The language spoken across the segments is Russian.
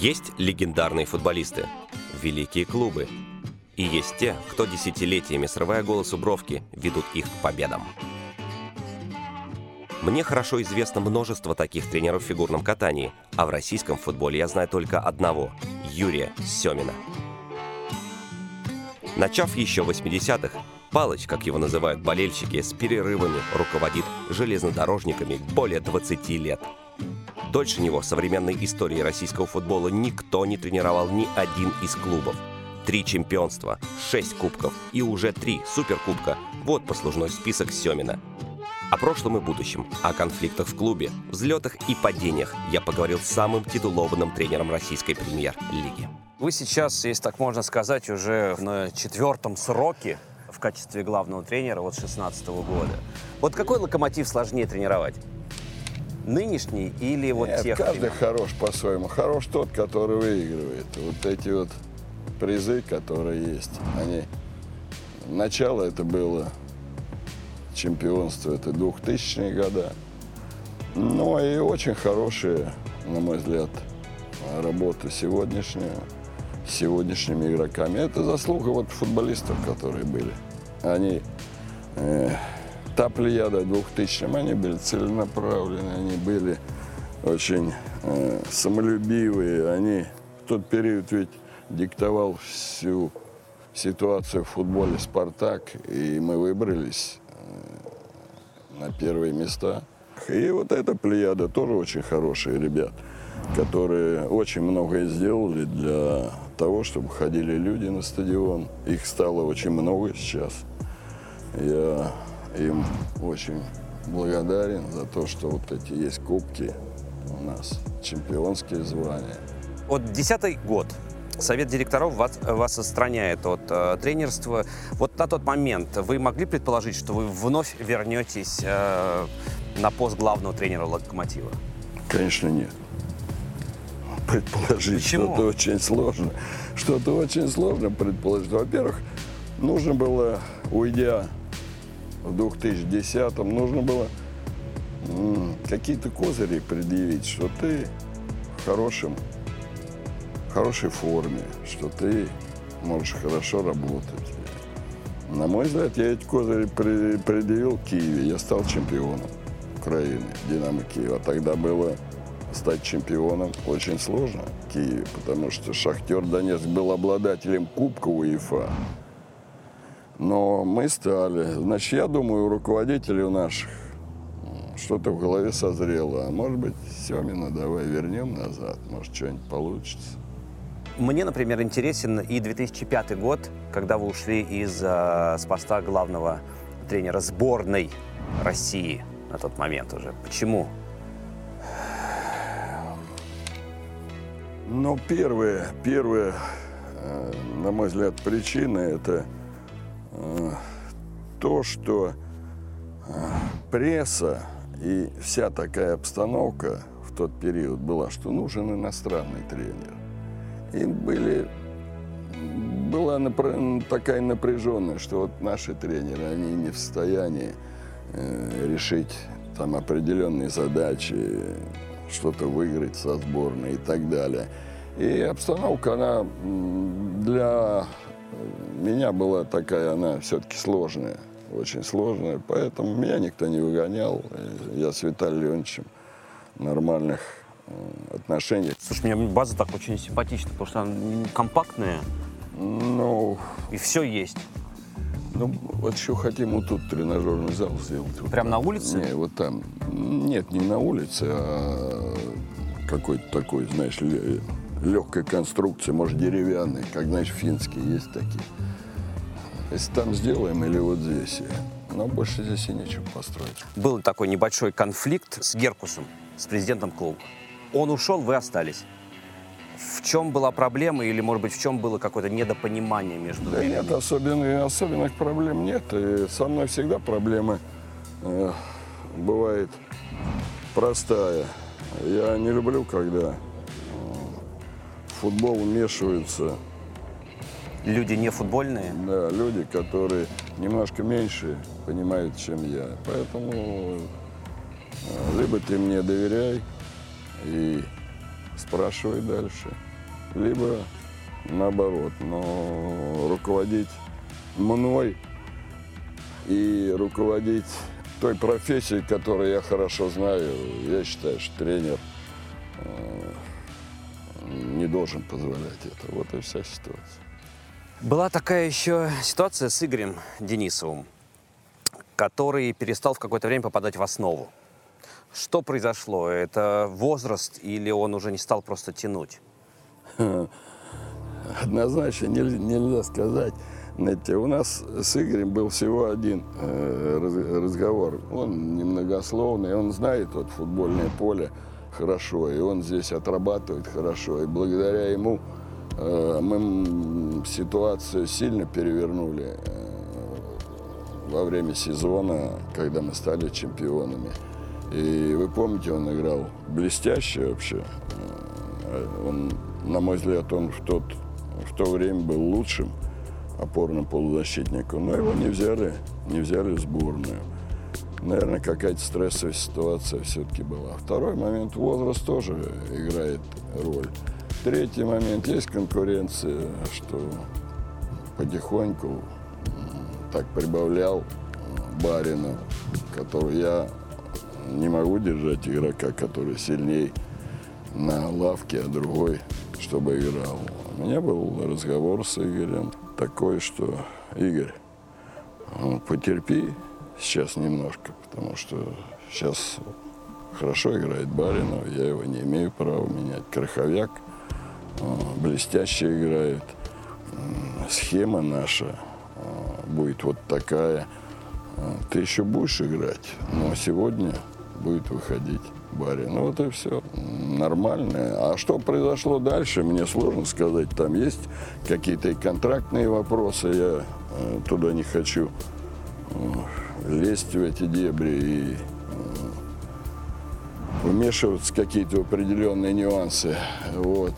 Есть легендарные футболисты, великие клубы. И есть те, кто десятилетиями, срывая голос у бровки, ведут их к победам. Мне хорошо известно множество таких тренеров в фигурном катании, а в российском футболе я знаю только одного – Юрия Семина. Начав еще в 80-х, Палыч, как его называют болельщики, с перерывами руководит железнодорожниками более 20 лет. Дольше него в современной истории российского футбола никто не тренировал ни один из клубов. Три чемпионства, шесть кубков и уже три суперкубка – вот послужной список Семина. О прошлом и будущем, о конфликтах в клубе, взлетах и падениях я поговорил с самым титулованным тренером российской премьер-лиги. Вы сейчас, если так можно сказать, уже на четвертом сроке в качестве главного тренера вот 16 года. Вот какой локомотив сложнее тренировать? Нынешний или вот Нет, тех каждый времен? хорош по-своему. Хорош тот, который выигрывает. Вот эти вот призы, которые есть, они... Начало это было чемпионство, это 2000-е года. Ну и очень хорошие, на мой взгляд, работа сегодняшняя, с сегодняшними игроками. Это заслуга вот футболистов, которые были. Они э, та плеяда 2000 они были целенаправленные, они были очень э, самолюбивые. Они в тот период ведь диктовал всю ситуацию в футболе «Спартак», и мы выбрались э, на первые места. И вот эта плеяда тоже очень хорошие ребят, которые очень многое сделали для того, чтобы ходили люди на стадион. Их стало очень много сейчас. Я им очень благодарен за то, что вот эти есть кубки у нас, чемпионские звания. Вот десятый год. Совет директоров вас, вас отстраняет от э, тренерства. Вот на тот момент вы могли предположить, что вы вновь вернетесь э, на пост главного тренера «Локомотива»? Конечно, нет. Предположить что-то очень сложно. Что-то очень сложно предположить. Во-первых, нужно было, уйдя в 2010-м, нужно было какие-то козыри предъявить, что ты в хорошем, хорошей форме, что ты можешь хорошо работать. На мой взгляд, я эти козыри предъявил Киеве. Я стал чемпионом Украины, Динамо Киева. Тогда было стать чемпионом очень сложно в Киеве, потому что Шахтер Донецк был обладателем Кубка УЕФА. Но мы стали. Значит, я думаю, у руководителей у наших что-то в голове созрело. А может быть, Семина давай вернем назад, может, что-нибудь получится. Мне, например, интересен и 2005 год, когда вы ушли из э, с поста главного тренера сборной России на тот момент уже. Почему? Ну, первая, первая, э, на мой взгляд, причина это то, что э, пресса и вся такая обстановка в тот период была, что нужен иностранный тренер. И были, была такая напряженность, что вот наши тренеры, они не в состоянии э, решить там определенные задачи, что-то выиграть со сборной и так далее. И обстановка, она для меня была такая, она все-таки сложная, очень сложная, поэтому меня никто не выгонял. Я с Виталием Леонидовичем нормальных э, отношениях. Слушай, мне база так очень симпатична, потому что она компактная, Ну, и все есть. ну, вот еще хотим вот тут тренажерный зал сделать. Вот Прям там. на улице? Не, вот там. Нет, не на улице, а какой-то такой, знаешь, легкой конструкции, может, деревянный, как, знаешь, финские есть такие. Если там сделаем или вот здесь. Но больше здесь и нечего построить. Был такой небольшой конфликт с Геркусом, с президентом клуба. Он ушел, вы остались. В чем была проблема или, может быть, в чем было какое-то недопонимание между Да нет, особенных, особенных проблем нет. И со мной всегда проблема э, бывает простая. Я не люблю, когда футбол вмешиваются Люди не футбольные? да, люди, которые немножко меньше понимают, чем я. Поэтому э, либо ты мне доверяй и спрашивай дальше. либо наоборот. Но руководить мной и руководить той профессией, которую я хорошо знаю, я считаю, что тренер э, должен позволять это. Вот и вся ситуация. Была такая еще ситуация с Игорем Денисовым, который перестал в какое-то время попадать в основу. Что произошло? Это возраст или он уже не стал просто тянуть? Однозначно нельзя, сказать. Знаете, у нас с Игорем был всего один э, раз- разговор. Он немногословный, он знает вот футбольное поле хорошо, и он здесь отрабатывает хорошо. И благодаря ему э, мы ситуацию сильно перевернули э, во время сезона, когда мы стали чемпионами. И вы помните, он играл блестяще вообще. Э, Он, на мой взгляд, он в, тот, в то время был лучшим опорным полузащитником. Но его не взяли, не взяли в сборную. Наверное, какая-то стрессовая ситуация все-таки была. Второй момент, возраст тоже играет роль. Третий момент, есть конкуренция, что потихоньку так прибавлял м, Барину, который я не могу держать игрока, который сильней на лавке, а другой, чтобы играл. У меня был разговор с Игорем такой, что Игорь, ну, потерпи сейчас немножко, потому что сейчас хорошо играет Баринов, я его не имею права менять. Краховяк э, блестяще играет. Схема наша э, будет вот такая. Э, Ты еще будешь играть, но сегодня будет выходить Барин. Ну вот и все. Нормально. А что произошло дальше, мне сложно сказать. Там есть какие-то и контрактные вопросы. Я туда не хочу лезть в эти дебри и вмешиваться в какие-то определенные нюансы. Вот.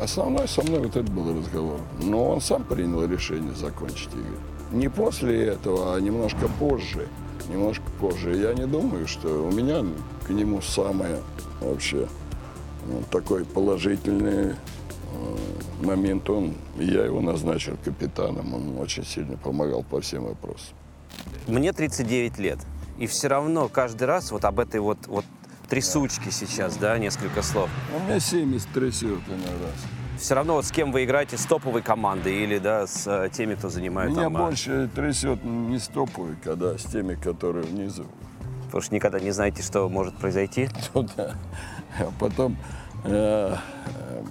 Основной со мной вот это был разговор. Но он сам принял решение закончить игру. Не после этого, а немножко позже. Немножко позже. Я не думаю, что у меня к нему самое вообще ну, такой положительный э, момент. Он, я его назначил капитаном. Он очень сильно помогал по всем вопросам. Мне 39 лет. И все равно каждый раз вот об этой вот, вот трясучке сейчас, да, несколько слов. У меня 70 трясет иной раз. Все равно вот с кем вы играете, с топовой командой или, да, с э, теми, кто занимает Меня там... а, больше трясет не с топовой, когда с теми, которые внизу. Потому что никогда не знаете, что может произойти. туда. А потом э, э,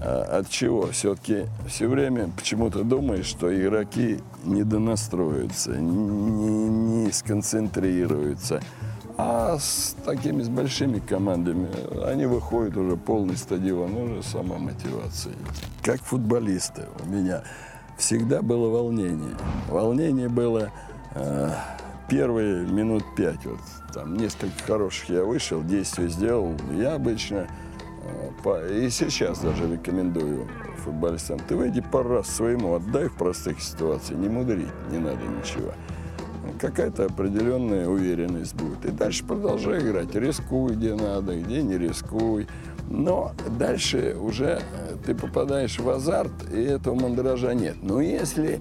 от чего? Все-таки все время почему-то думаешь, что игроки не донастроятся, не, не сконцентрируются. А с такими с большими командами они выходят уже полный стадион, уже сама мотивация. Как футболисты у меня всегда было волнение. Волнение было э, первые минут пять. Вот, там несколько хороших я вышел, действий сделал. Я обычно, и сейчас даже рекомендую футболистам, ты выйди пару раз своему, отдай в простых ситуациях, не мудрить, не надо ничего. Какая-то определенная уверенность будет. И дальше продолжай играть. Рискуй, где надо, где не рискуй. Но дальше уже э, ты попадаешь в азарт, и этого мандража нет. Но если,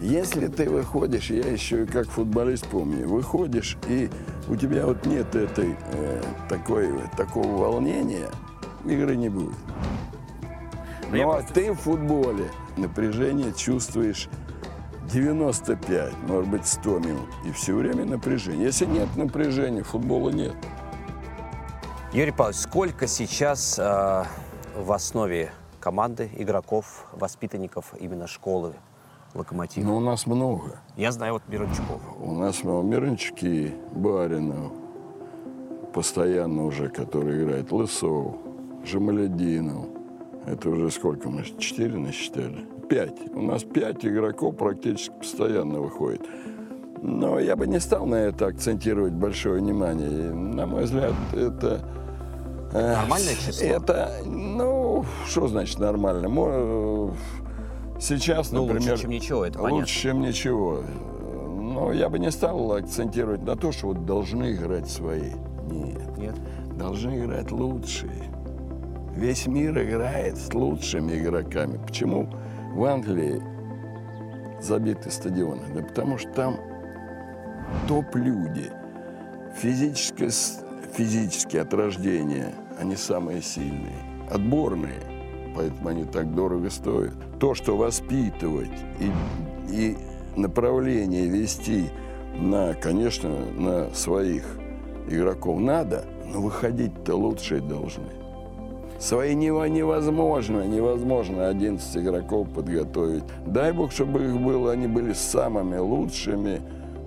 если ты выходишь, я еще и как футболист помню, выходишь, и у тебя вот нет этой, э, такой, такого волнения, игры не будет. Ну, я Ну, а просто- ты в футболе напряжение чувствуешь 95, может быть, 100 минут. И все время напряжение. Если нет напряжения, футбола нет. Юрий Павлович, сколько сейчас э, в основе команды, игроков, воспитанников именно школы «Локомотив»? Но у нас много. Я знаю вот Мирончуков. У нас ну, Мирончуки, Баринов, постоянно уже, который играет, Лысов, Жамалединов. Это уже сколько мы? Четыре насчитали? Пять. У нас пять игроков практически постоянно выходит. Но я бы не стал на это акцентировать большое внимание. И, на мой взгляд, это... э, Нормальное число? Это, ну, что значит нормально? Мо- Сейчас, Ну, например... лучше, чем ничего, это понятно. Лучше, чем ничего. Но я бы не стал акцентировать на то, что вот должны играть свои. Нет. Нет? Должны играть лучшие. Весь мир играет с лучшими игроками. Почему в Англии забиты стадионы? Да потому что там топ-люди. Физическое, физически от рождения они самые сильные. Отборные. Поэтому они так дорого стоят. То, что воспитывать и, и направление вести на, конечно, на своих игроков надо, но выходить-то лучшие должны. Свои нево- невозможно, невозможно 11 игроков подготовить. Дай бог, чтобы их было, они были самыми лучшими,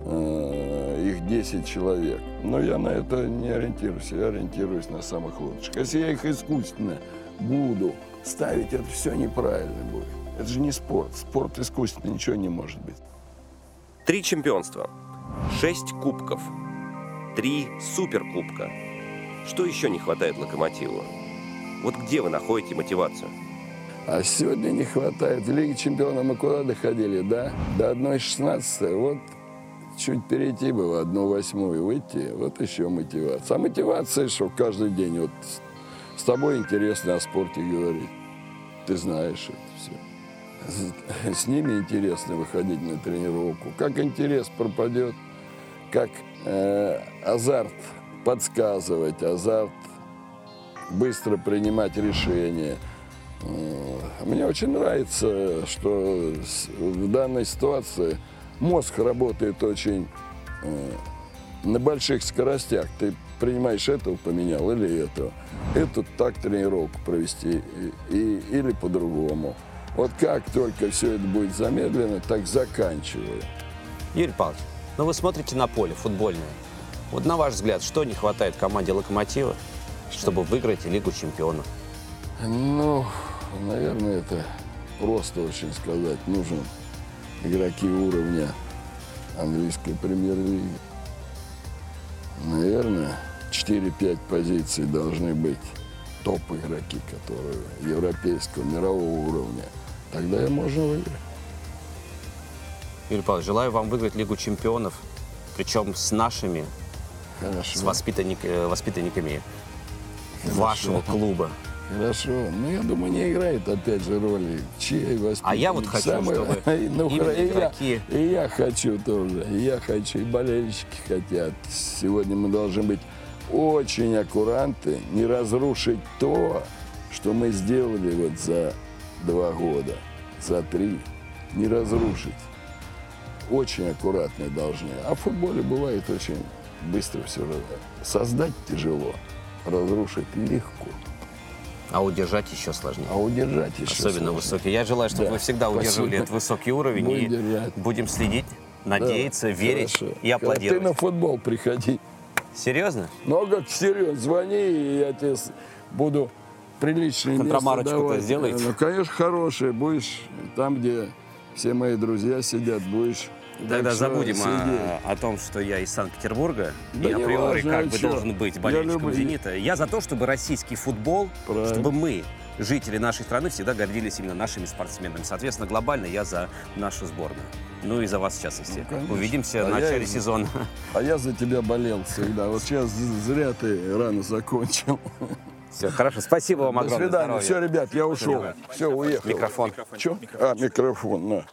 э, их 10 человек. Но я на это не ориентируюсь, я ориентируюсь на самых лучших. Если я их искусственно буду ставить, это все неправильно будет. Это же не спорт. Спорт искусственно ничего не может быть. Три чемпионства, шесть кубков, три суперкубка. Что еще не хватает локомотиву? Вот где вы находите мотивацию? А сегодня не хватает. В Лиге чемпионов мы куда доходили, да? До 1-16. Вот чуть перейти бы в 1-8 выйти. Вот еще мотивация. А мотивация, что каждый день вот с, тобой интересно о спорте говорить. Ты знаешь это все. С ними интересно выходить на тренировку. Как интерес пропадет, как э, азарт подсказывать, азарт быстро принимать решения. Мне очень нравится, что в данной ситуации мозг работает очень э, на больших скоростях. Ты принимаешь этого, поменял, или этого. Эту так тренировку провести, и- или по-другому. Вот как только все это будет замедлено, так заканчиваю. Юрий Павлович, ну вы смотрите на поле футбольное. Вот на ваш взгляд, что не хватает команде «Локомотива», чтобы выиграть Лигу чемпионов? Ну, наверное, это просто очень сказать. Нужен игроки уровня английской премьер-лиги. Наверное, 4-5 позиций должны быть топ-игроки, которые европейского, мирового уровня. Тогда и можно выиграть. Юрий Павлович, желаю вам выиграть Лигу чемпионов, причем с нашими, Хорошо. с воспитанник- э, воспитанниками вашего клуба. Хорошо. Ну, я думаю, не играет, опять же, роли чьей воспитанник. А я вот хочу, чтобы ну, именно и, я, и я хочу тоже. И я хочу, и болельщики хотят. Сегодня мы должны быть очень аккуратны, не разрушить то, что мы сделали вот за два года, за три. Не разрушить. Очень аккуратны должны. А в футболе бывает очень быстро все. Создать тяжело, разрушить легко. А удержать еще сложнее. А удержать еще Особенно сложнее. высокий. Я желаю, чтобы Да, вы всегда удерживали спасибо. этот высокий уровень Будем и держать. будем следить, Да, надеяться, верить хорошо. и аплодировать. Ты на футбол приходи. Серьезно? Ну, а как серьезно, звони, и я тебе буду приличное место Контрамарочку-то давать. сделаете? Ну, конечно, хорошее. Будешь там, где все мои друзья сидят, будешь... Тогда что забудем о, о том, что я из Санкт-Петербурга Да и априори важно, как а бы должен быть Я болельщиком «Зенита». Я за то, чтобы российский футбол, Правильно. чтобы мы, жители нашей страны, всегда гордились именно нашими спортсменами. Соответственно, глобально я за нашу сборную. Ну и за вас в частности. Ну, конечно. Увидимся А в я начале и- сезона. А я за тебя болел всегда. Вот сейчас зря ты рано закончил. Все, хорошо. Спасибо вам До огромное. свидания. Здоровья. Все, ребят, я ушел. Все, уехал. Микрофон. Че? А, микрофон, на.